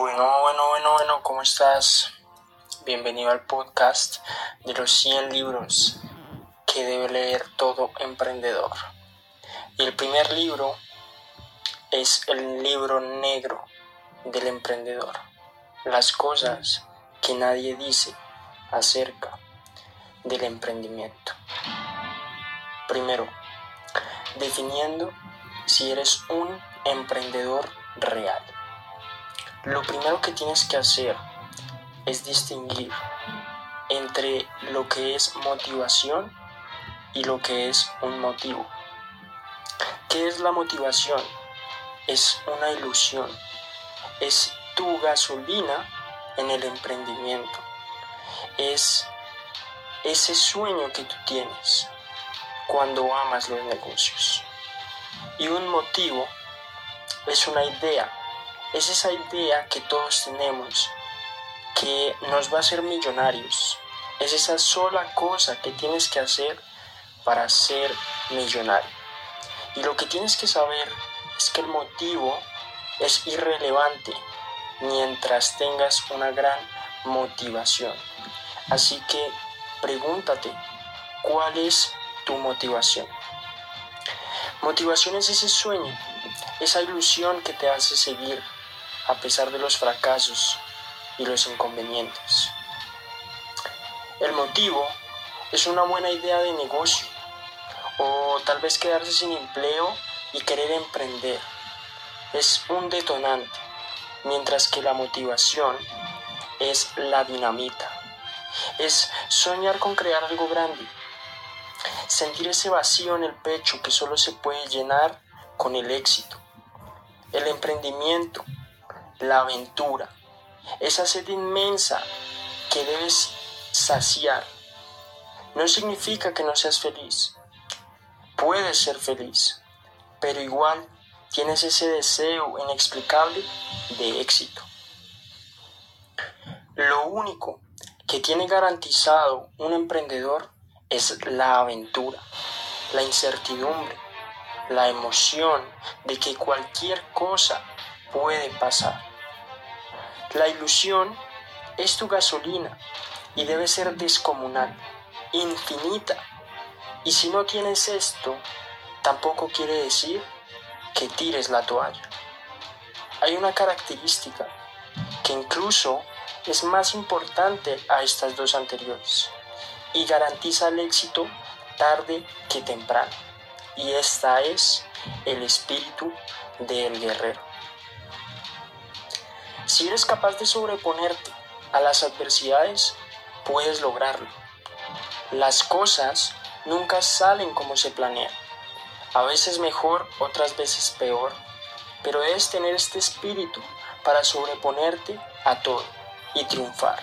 Bueno, bueno, bueno, bueno, ¿cómo estás? Bienvenido al podcast de los 100 libros que debe leer todo emprendedor. Y el primer libro es el libro negro del emprendedor. Las cosas que nadie dice acerca del emprendimiento. Primero, definiendo si eres un emprendedor real. Lo primero que tienes que hacer es distinguir entre lo que es motivación y lo que es un motivo. ¿Qué es la motivación? Es una ilusión. Es tu gasolina en el emprendimiento. Es ese sueño que tú tienes cuando amas los negocios. Y un motivo es una idea, es esa idea que todos tenemos que nos va a hacer millonarios. Es esa sola cosa que tienes que hacer para ser millonario. Y lo que tienes que saber es que el motivo es irrelevante mientras tengas una gran motivación. Así que pregúntate, ¿cuál es tu motivación? Motivación es ese sueño, esa ilusión que te hace seguir a pesar de los fracasos y los inconvenientes. El motivo es una buena idea de negocio o tal vez quedarse sin empleo y querer emprender. Es un detonante, mientras que la motivación es la dinamita. Es soñar con crear algo grande, sentir ese vacío en el pecho que solo se puede llenar con el éxito, el emprendimiento, la aventura, esa sed inmensa que debes saciar. No significa que no seas feliz, puedes ser feliz, pero igual tienes ese deseo inexplicable de éxito. Lo único que tiene garantizado un emprendedor es la aventura, la incertidumbre, la emoción de que cualquier cosa puede pasar. La ilusión es tu gasolina y debe ser descomunal, infinita. Y si no tienes esto, tampoco quiere decir que tires la toalla. Hay una característica que incluso es más importante a estas dos anteriores y garantiza el éxito tarde que temprano. Y esta es el espíritu del guerrero. Si eres capaz de sobreponerte a las adversidades, puedes lograrlo. Las cosas nunca salen como se planea. A veces mejor, otras veces peor. Pero debes tener este espíritu para sobreponerte a todo y triunfar.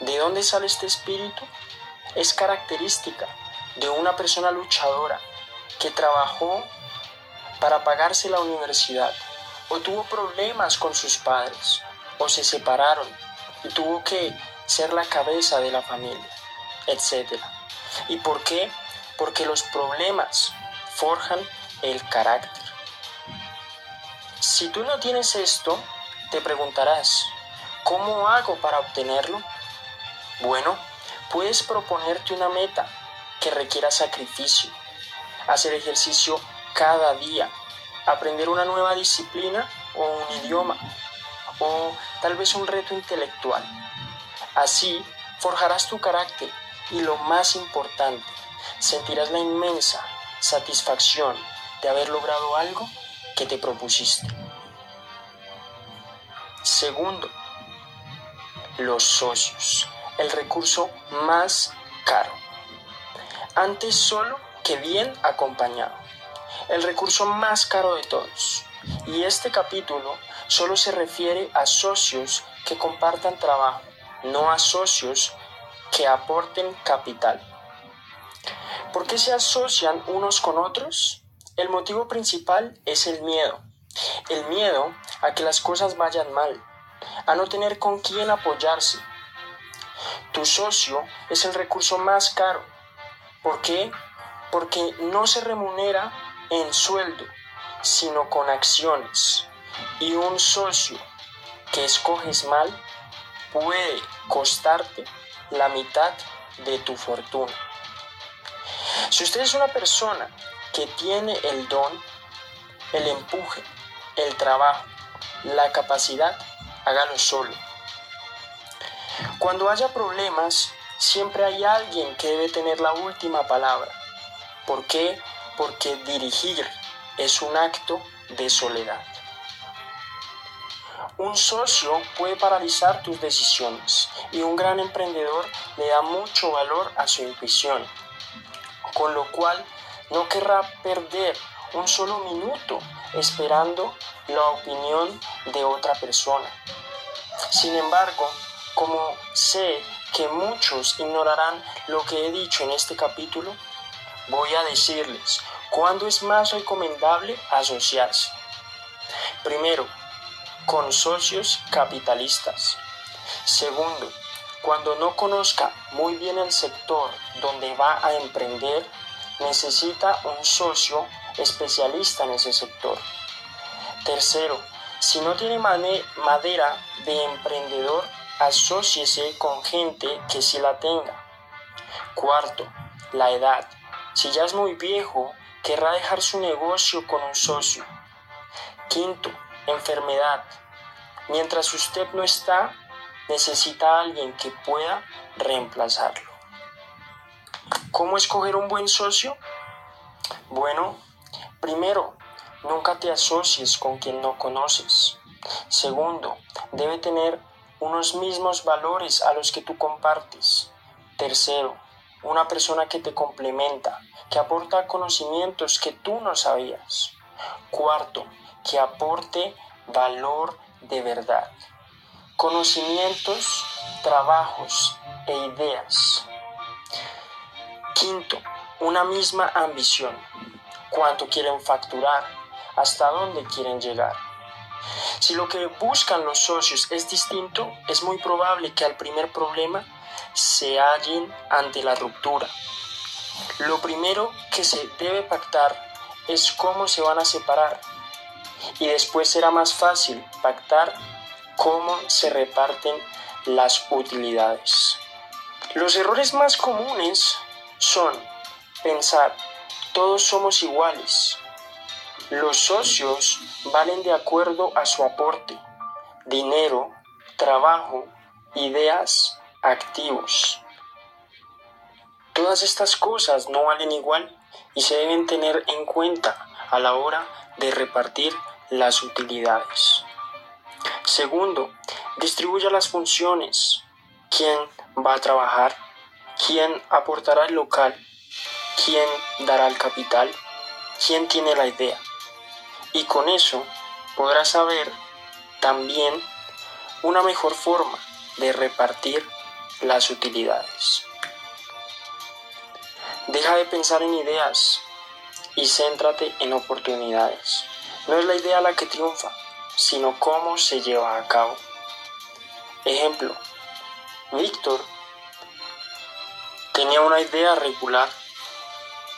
¿De dónde sale este espíritu? Es característica de una persona luchadora que trabajó para pagarse la universidad o tuvo problemas con sus padres o se separaron y tuvo que ser la cabeza de la familia, etc. ¿Y por qué? Porque los problemas forjan el carácter. Si tú no tienes esto, te preguntarás, ¿cómo hago para obtenerlo? Bueno, puedes proponerte una meta que requiera sacrificio, hacer ejercicio cada día, aprender una nueva disciplina o un idioma, o tal vez un reto intelectual. Así forjarás tu carácter y lo más importante, sentirás la inmensa satisfacción de haber logrado algo que te propusiste. Segundo, los socios, el recurso más caro. Antes solo que bien acompañado, el recurso más caro de todos. Y este capítulo solo se refiere a socios que compartan trabajo, no a socios que aporten capital. ¿Por qué se asocian unos con otros? El motivo principal es el miedo. El miedo a que las cosas vayan mal, a no tener con quién apoyarse. Tu socio es el recurso más caro. ¿Por qué? Porque no se remunera en sueldo, sino con acciones. Y un socio que escoges mal puede costarte la mitad de tu fortuna. Si usted es una persona que tiene el don, el empuje, el trabajo, la capacidad, hágalo solo. Cuando haya problemas, siempre hay alguien que debe tener la última palabra. ¿Por qué? Porque dirigir es un acto de soledad. Un socio puede paralizar tus decisiones y un gran emprendedor le da mucho valor a su intuición, con lo cual no querrá perder un solo minuto esperando la opinión de otra persona. Sin embargo, como sé que muchos ignorarán lo que he dicho en este capítulo, voy a decirles cuándo es más recomendable asociarse. Primero, con socios capitalistas. Segundo, cuando no conozca muy bien el sector donde va a emprender, necesita un socio especialista en ese sector. Tercero, si no tiene madera de emprendedor, asóciese con gente que sí la tenga. Cuarto, la edad. Si ya es muy viejo, querrá dejar su negocio con un socio. Quinto, enfermedad. Mientras usted no está, necesita alguien que pueda reemplazarlo. ¿Cómo escoger un buen socio? Bueno, primero, nunca te asocies con quien no conoces. Segundo, debe tener unos mismos valores a los que tú compartes. Tercero, una persona que te complementa, que aporta conocimientos que tú no sabías. Cuarto, que aporte valor de verdad. Conocimientos, trabajos e ideas. Quinto, una misma ambición. Cuánto quieren facturar, hasta dónde quieren llegar. Si lo que buscan los socios es distinto, es muy probable que al primer problema se hallen ante la ruptura. Lo primero que se debe pactar es cómo se van a separar y después será más fácil pactar cómo se reparten las utilidades. Los errores más comunes son pensar todos somos iguales. Los socios valen de acuerdo a su aporte, dinero, trabajo, ideas, activos. Todas estas cosas no valen igual y se deben tener en cuenta a la hora de repartir las utilidades. Segundo, distribuya las funciones. ¿Quién va a trabajar? ¿Quién aportará el local? ¿Quién dará el capital? ¿Quién tiene la idea? Y con eso podrá saber también una mejor forma de repartir las utilidades. Deja de pensar en ideas y céntrate en oportunidades. No es la idea la que triunfa, sino cómo se lleva a cabo. Ejemplo, Víctor tenía una idea regular,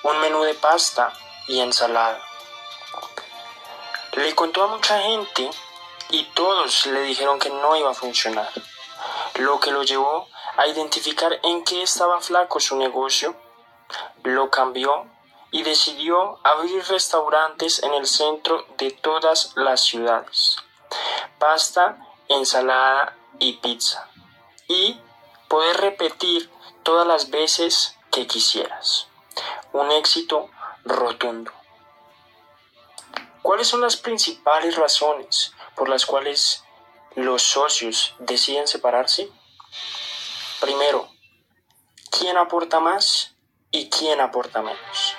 un menú de pasta y ensalada. Le contó a mucha gente y todos le dijeron que no iba a funcionar, lo que lo llevó a identificar en qué estaba flaco su negocio, lo cambió y decidió abrir restaurantes en el centro de todas las ciudades. Pasta, ensalada y pizza. Y poder repetir todas las veces que quisieras. Un éxito rotundo. ¿Cuáles son las principales razones por las cuales los socios deciden separarse? Primero, ¿quién aporta más y quién aporta menos?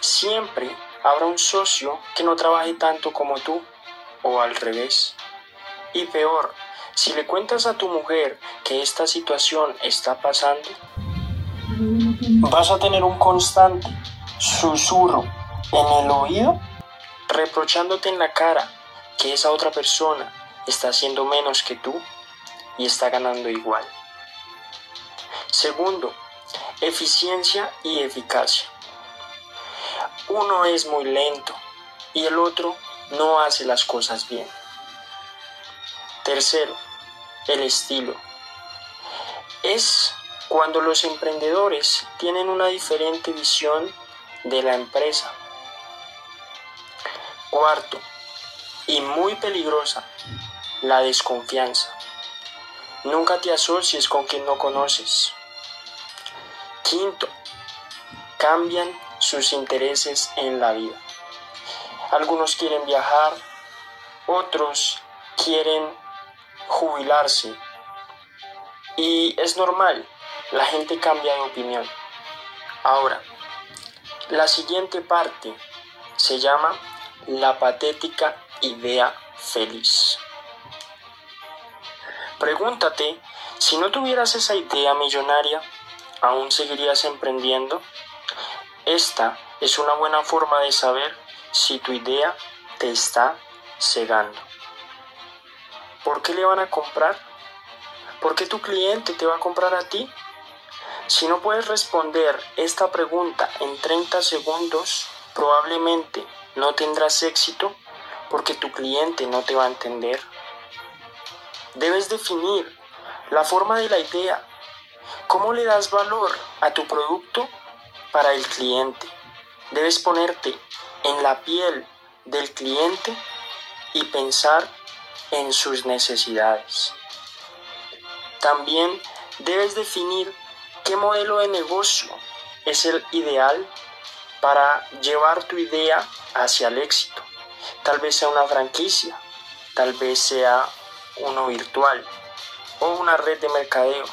siempre habrá un socio que no trabaje tanto como tú o al revés. Y peor, si le cuentas a tu mujer que esta situación está pasando, vas a tener un constante susurro en el oído reprochándote en la cara que esa otra persona está haciendo menos que tú y está ganando igual. Segundo, eficiencia y eficacia uno es muy lento y el otro no hace las cosas bien. Tercero, el estilo. Es cuando los emprendedores tienen una diferente visión de la empresa. Cuarto, y muy peligrosa, la desconfianza. Nunca te asocies con quien no conoces. Quinto, cambian sus intereses en la vida. Algunos quieren viajar, otros quieren jubilarse. Y es normal, la gente cambia de opinión. Ahora, la siguiente parte se llama la patética idea feliz. Pregúntate, si no tuvieras esa idea millonaria, ¿aún seguirías emprendiendo? Esta es una buena forma de saber si tu idea te está cegando. ¿Por qué le van a comprar? ¿Por qué tu cliente te va a comprar a ti? Si no puedes responder esta pregunta en 30 segundos, probablemente no tendrás éxito porque tu cliente no te va a entender. Debes definir la forma de la idea, cómo le das valor a tu producto para el cliente. Debes ponerte en la piel del cliente y pensar en sus necesidades. También debes definir qué modelo de negocio es el ideal para llevar tu idea hacia el éxito. Tal vez sea una franquicia, tal vez sea uno virtual, o una red de mercadeo,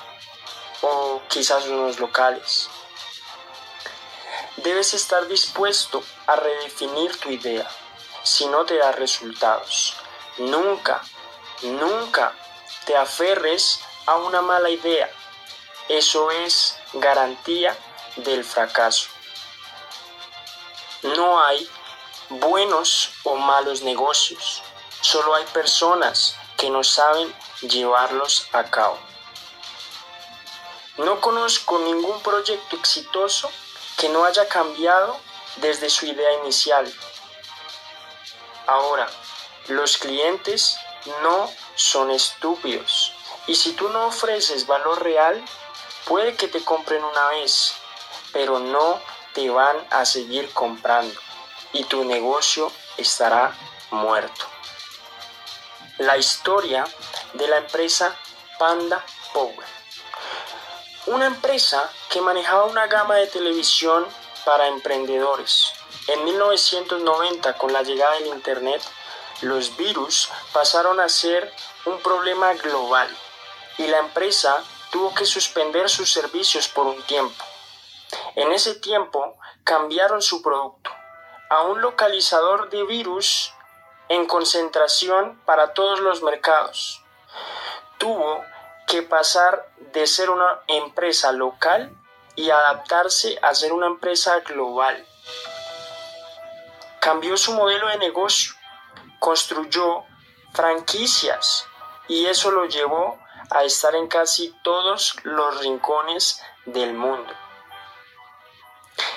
o quizás unos locales. Debes estar dispuesto a redefinir tu idea si no te da resultados. Nunca, nunca te aferres a una mala idea. Eso es garantía del fracaso. No hay buenos o malos negocios. Solo hay personas que no saben llevarlos a cabo. No conozco ningún proyecto exitoso que no haya cambiado desde su idea inicial. Ahora, los clientes no son estúpidos y si tú no ofreces valor real, puede que te compren una vez, pero no te van a seguir comprando y tu negocio estará muerto la historia de la empresa Panda Power. Una empresa que manejaba una gama de televisión para emprendedores. En 1990, con la llegada del Internet, los virus pasaron a ser un problema global y la empresa tuvo que suspender sus servicios por un tiempo. En ese tiempo cambiaron su producto a un localizador de virus en concentración para todos los mercados. Tuvo que pasar de ser una empresa local y adaptarse a ser una empresa global. Cambió su modelo de negocio, construyó franquicias y eso lo llevó a estar en casi todos los rincones del mundo.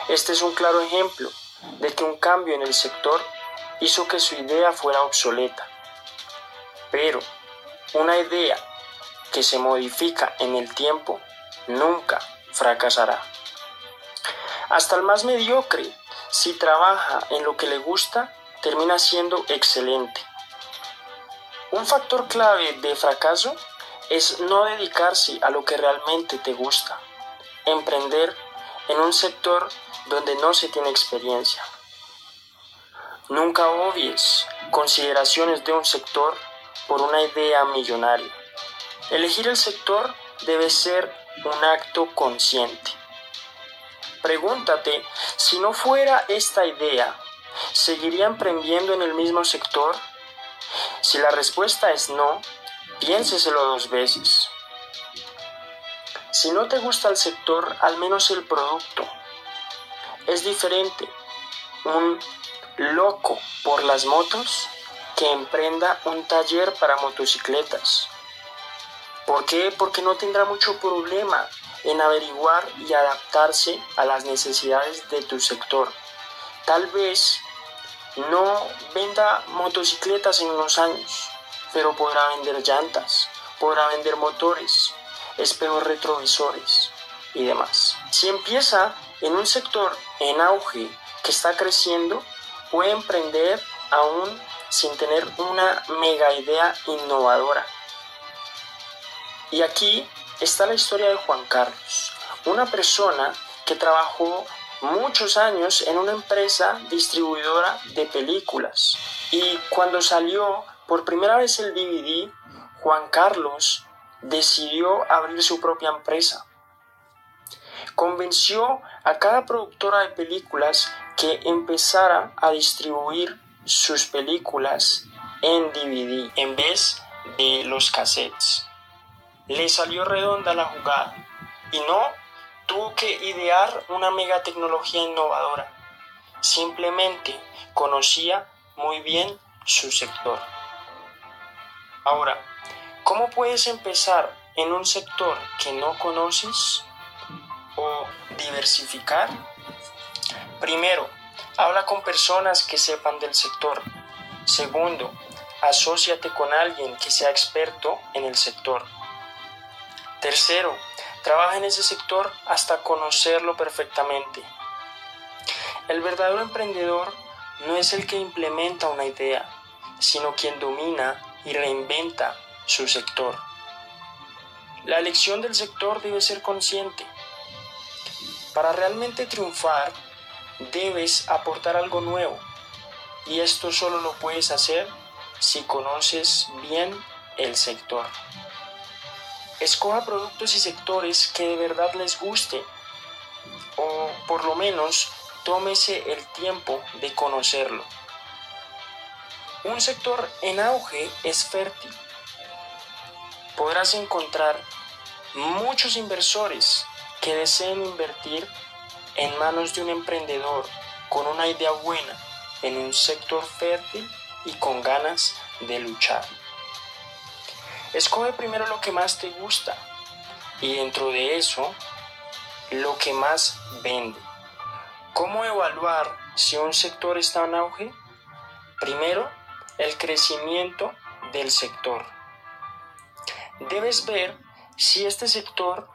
Este es un claro ejemplo de que un cambio en el sector hizo que su idea fuera obsoleta. Pero una idea que se modifica en el tiempo nunca fracasará. Hasta el más mediocre, si trabaja en lo que le gusta, termina siendo excelente. Un factor clave de fracaso es no dedicarse a lo que realmente te gusta, emprender en un sector donde no se tiene experiencia. Nunca obvies consideraciones de un sector por una idea millonaria. Elegir el sector debe ser un acto consciente. Pregúntate, si no fuera esta idea, ¿seguiría emprendiendo en el mismo sector? Si la respuesta es no, piénseselo dos veces. Si no te gusta el sector, al menos el producto. Es diferente un loco por las motos que emprenda un taller para motocicletas. ¿Por qué? Porque no tendrá mucho problema en averiguar y adaptarse a las necesidades de tu sector. Tal vez no venda motocicletas en unos años, pero podrá vender llantas, podrá vender motores, espejos retrovisores y demás. Si empieza en un sector en auge que está creciendo, puede emprender aún sin tener una mega idea innovadora. Y aquí está la historia de Juan Carlos, una persona que trabajó muchos años en una empresa distribuidora de películas. Y cuando salió por primera vez el DVD, Juan Carlos decidió abrir su propia empresa. Convenció a cada productora de películas que empezara a distribuir sus películas en DVD en vez de los cassettes. Le salió redonda la jugada y no tuvo que idear una mega tecnología innovadora. Simplemente conocía muy bien su sector. Ahora, ¿cómo puedes empezar en un sector que no conoces o diversificar? Primero, habla con personas que sepan del sector. Segundo, asóciate con alguien que sea experto en el sector. Tercero, trabaja en ese sector hasta conocerlo perfectamente. El verdadero emprendedor no es el que implementa una idea, sino quien domina y reinventa su sector. La elección del sector debe ser consciente. Para realmente triunfar, debes aportar algo nuevo y esto solo lo puedes hacer si conoces bien el sector. Escoja productos y sectores que de verdad les guste o por lo menos tómese el tiempo de conocerlo. Un sector en auge es fértil. Podrás encontrar muchos inversores que deseen invertir en manos de un emprendedor con una idea buena en un sector fértil y con ganas de luchar. Escoge primero lo que más te gusta y dentro de eso lo que más vende. ¿Cómo evaluar si un sector está en auge? Primero, el crecimiento del sector. Debes ver si este sector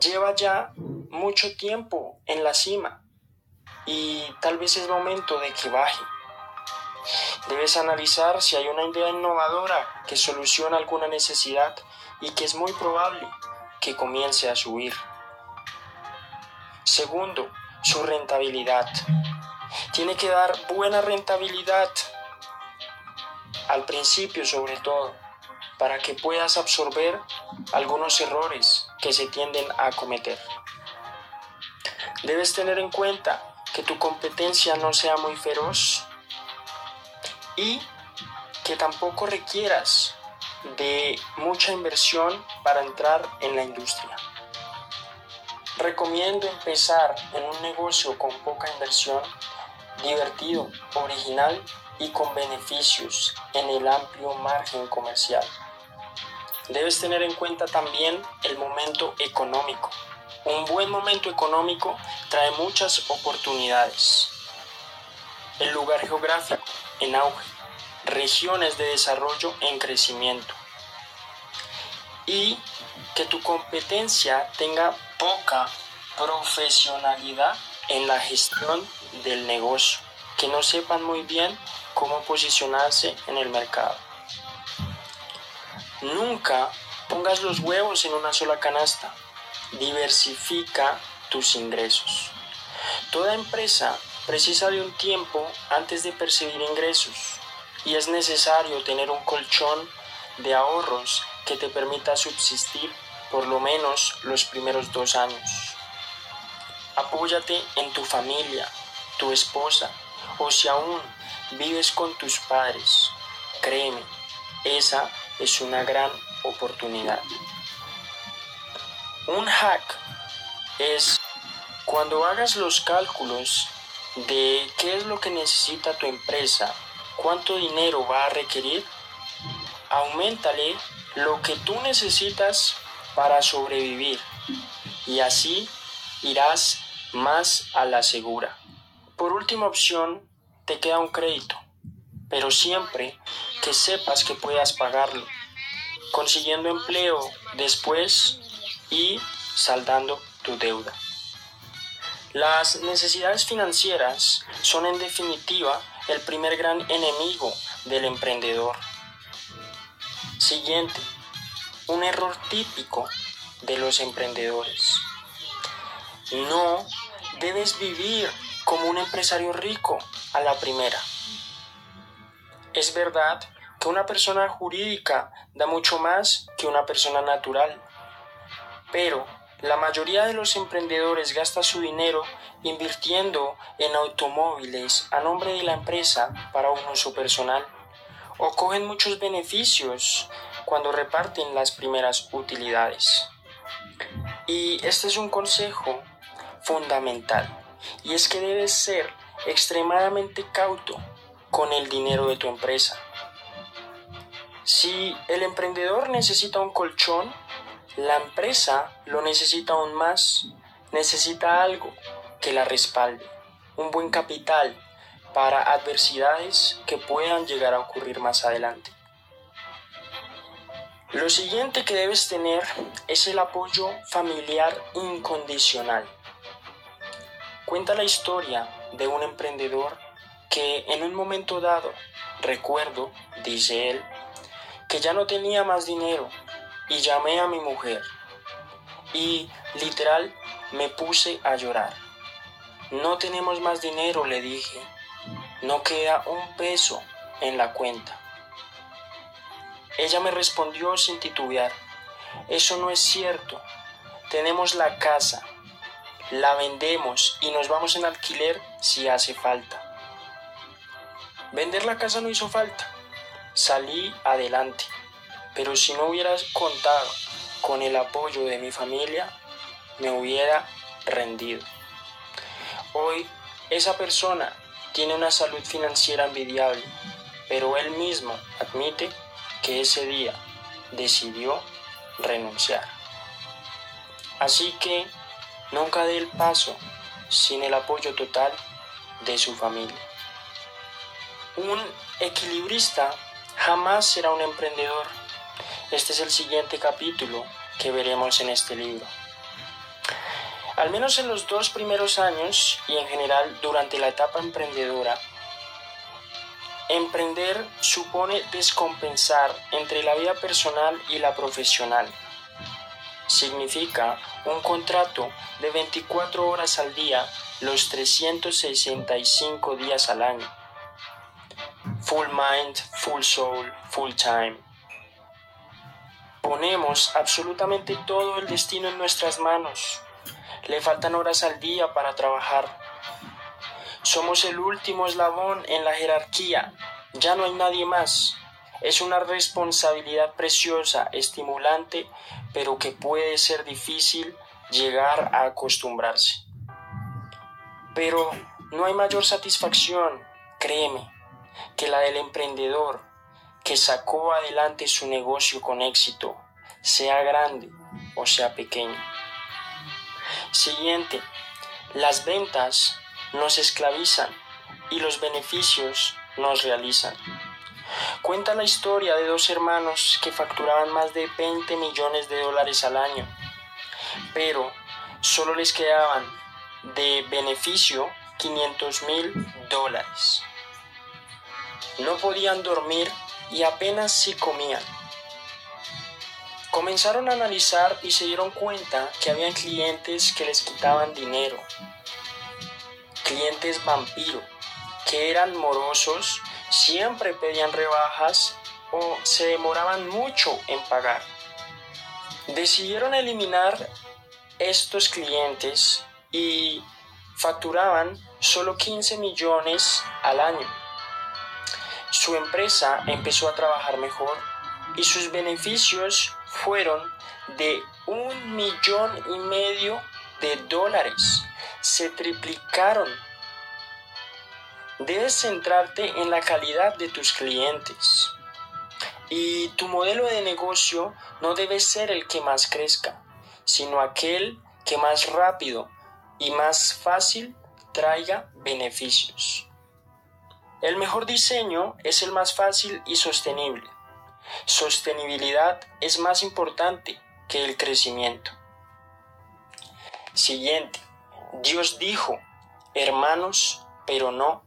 lleva ya mucho tiempo en la cima y tal vez es momento de que baje. Debes analizar si hay una idea innovadora que soluciona alguna necesidad y que es muy probable que comience a subir. Segundo, su rentabilidad. Tiene que dar buena rentabilidad al principio sobre todo para que puedas absorber algunos errores que se tienden a cometer. Debes tener en cuenta que tu competencia no sea muy feroz y que tampoco requieras de mucha inversión para entrar en la industria. Recomiendo empezar en un negocio con poca inversión, divertido, original y con beneficios en el amplio margen comercial. Debes tener en cuenta también el momento económico. Un buen momento económico trae muchas oportunidades. El lugar geográfico en auge, regiones de desarrollo en crecimiento y que tu competencia tenga poca profesionalidad en la gestión del negocio, que no sepan muy bien cómo posicionarse en el mercado. Nunca pongas los huevos en una sola canasta. Diversifica tus ingresos. Toda empresa precisa de un tiempo antes de percibir ingresos y es necesario tener un colchón de ahorros que te permita subsistir por lo menos los primeros dos años. Apóyate en tu familia, tu esposa o si aún vives con tus padres. Créeme, esa es una gran oportunidad. Un hack es cuando hagas los cálculos de qué es lo que necesita tu empresa, cuánto dinero va a requerir, aumentale lo que tú necesitas para sobrevivir y así irás más a la segura. Por última opción, te queda un crédito, pero siempre que sepas que puedas pagarlo, consiguiendo empleo después y saldando tu deuda. Las necesidades financieras son en definitiva el primer gran enemigo del emprendedor. Siguiente, un error típico de los emprendedores. No debes vivir como un empresario rico a la primera. Es verdad que una persona jurídica da mucho más que una persona natural, pero la mayoría de los emprendedores gasta su dinero invirtiendo en automóviles a nombre de la empresa para un uso personal o cogen muchos beneficios cuando reparten las primeras utilidades. Y este es un consejo fundamental y es que debes ser extremadamente cauto con el dinero de tu empresa. Si el emprendedor necesita un colchón, la empresa lo necesita aún más, necesita algo que la respalde, un buen capital para adversidades que puedan llegar a ocurrir más adelante. Lo siguiente que debes tener es el apoyo familiar incondicional. Cuenta la historia de un emprendedor que en un momento dado, recuerdo, dice él, que ya no tenía más dinero y llamé a mi mujer y literal me puse a llorar. No tenemos más dinero, le dije. No queda un peso en la cuenta. Ella me respondió sin titubear. Eso no es cierto. Tenemos la casa. La vendemos y nos vamos en alquiler si hace falta. Vender la casa no hizo falta. Salí adelante. Pero si no hubieras contado con el apoyo de mi familia, me hubiera rendido. Hoy esa persona tiene una salud financiera envidiable, pero él mismo admite que ese día decidió renunciar. Así que nunca dé el paso sin el apoyo total de su familia. Un equilibrista jamás será un emprendedor este es el siguiente capítulo que veremos en este libro. Al menos en los dos primeros años y en general durante la etapa emprendedora, emprender supone descompensar entre la vida personal y la profesional. Significa un contrato de 24 horas al día los 365 días al año. Full mind, full soul, full time. Ponemos absolutamente todo el destino en nuestras manos. Le faltan horas al día para trabajar. Somos el último eslabón en la jerarquía. Ya no hay nadie más. Es una responsabilidad preciosa, estimulante, pero que puede ser difícil llegar a acostumbrarse. Pero no hay mayor satisfacción, créeme, que la del emprendedor que sacó adelante su negocio con éxito, sea grande o sea pequeño. Siguiente, las ventas nos esclavizan y los beneficios nos realizan. Cuenta la historia de dos hermanos que facturaban más de 20 millones de dólares al año, pero solo les quedaban de beneficio 500 mil dólares. No podían dormir y apenas si comían. Comenzaron a analizar y se dieron cuenta que habían clientes que les quitaban dinero, clientes vampiro, que eran morosos, siempre pedían rebajas o se demoraban mucho en pagar. Decidieron eliminar estos clientes y facturaban solo 15 millones al año su empresa empezó a trabajar mejor y sus beneficios fueron de un millón y medio de dólares. Se triplicaron. Debes centrarte en la calidad de tus clientes. Y tu modelo de negocio no debe ser el que más crezca, sino aquel que más rápido y más fácil traiga beneficios. El mejor diseño es el más fácil y sostenible. Sostenibilidad es más importante que el crecimiento. Siguiente. Dios dijo, hermanos, pero no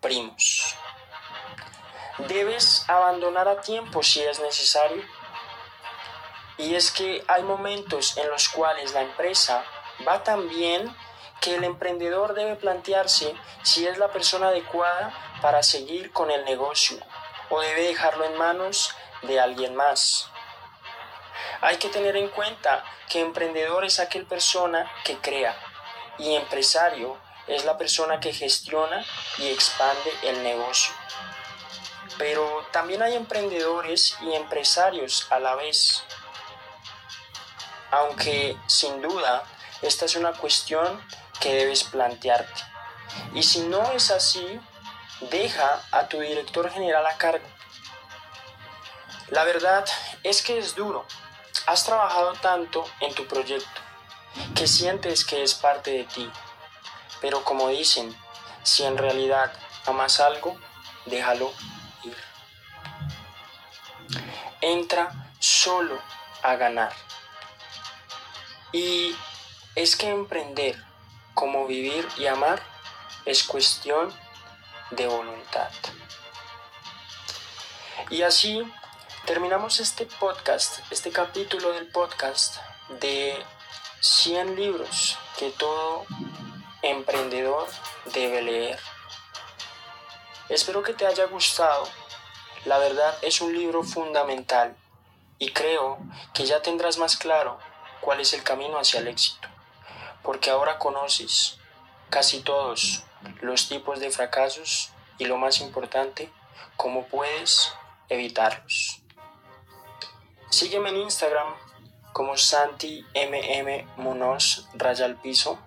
primos. Debes abandonar a tiempo si es necesario. Y es que hay momentos en los cuales la empresa va tan bien que el emprendedor debe plantearse si es la persona adecuada para seguir con el negocio o debe dejarlo en manos de alguien más. Hay que tener en cuenta que emprendedor es aquel persona que crea y empresario es la persona que gestiona y expande el negocio. Pero también hay emprendedores y empresarios a la vez. Aunque sin duda esta es una cuestión que debes plantearte. Y si no es así, deja a tu director general a cargo. La verdad es que es duro. Has trabajado tanto en tu proyecto que sientes que es parte de ti. Pero como dicen, si en realidad amas algo, déjalo ir. Entra solo a ganar. Y es que emprender como vivir y amar es cuestión de voluntad. Y así terminamos este podcast, este capítulo del podcast de 100 libros que todo emprendedor debe leer. Espero que te haya gustado. La verdad es un libro fundamental y creo que ya tendrás más claro cuál es el camino hacia el éxito porque ahora conoces casi todos los tipos de fracasos y lo más importante, cómo puedes evitarlos. Sígueme en Instagram como Santi MM Munoz Raya al Piso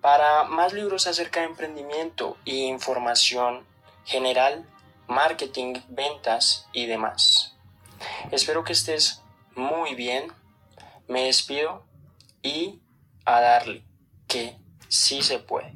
para más libros acerca de emprendimiento e información general, marketing, ventas y demás. Espero que estés muy bien. Me despido y a darle, que sí se puede.